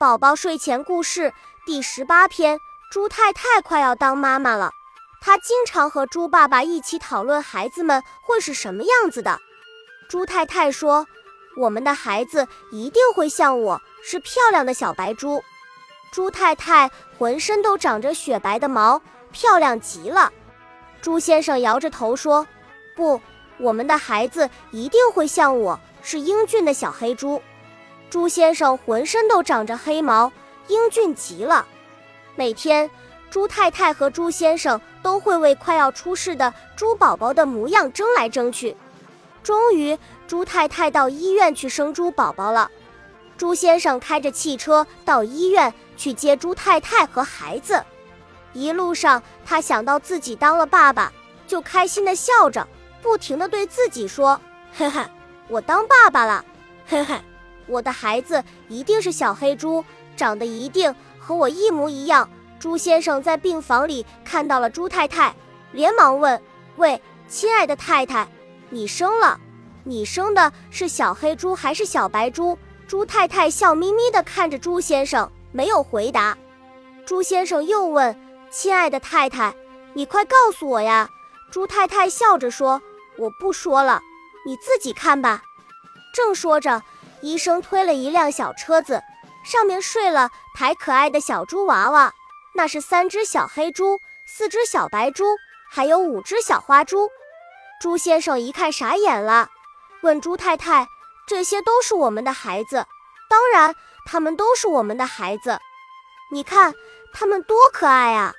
宝宝睡前故事第十八篇：猪太太快要当妈妈了，她经常和猪爸爸一起讨论孩子们会是什么样子的。猪太太说：“我们的孩子一定会像我，是漂亮的小白猪。”猪太太浑身都长着雪白的毛，漂亮极了。猪先生摇着头说：“不，我们的孩子一定会像我，是英俊的小黑猪。”猪先生浑身都长着黑毛，英俊极了。每天，猪太太和猪先生都会为快要出世的猪宝宝的模样争来争去。终于，猪太太到医院去生猪宝宝了。猪先生开着汽车到医院去接猪太太和孩子。一路上，他想到自己当了爸爸，就开心地笑着，不停地对自己说：“嘿嘿，我当爸爸了，嘿嘿。”我的孩子一定是小黑猪，长得一定和我一模一样。猪先生在病房里看到了猪太太，连忙问：“喂，亲爱的太太，你生了？你生的是小黑猪还是小白猪？”猪太太笑眯眯地看着猪先生，没有回答。猪先生又问：“亲爱的太太，你快告诉我呀！”猪太太笑着说：“我不说了，你自己看吧。”正说着。医生推了一辆小车子，上面睡了排可爱的小猪娃娃，那是三只小黑猪，四只小白猪，还有五只小花猪。猪先生一看傻眼了，问猪太太：“这些都是我们的孩子，当然，他们都是我们的孩子。你看，他们多可爱啊！”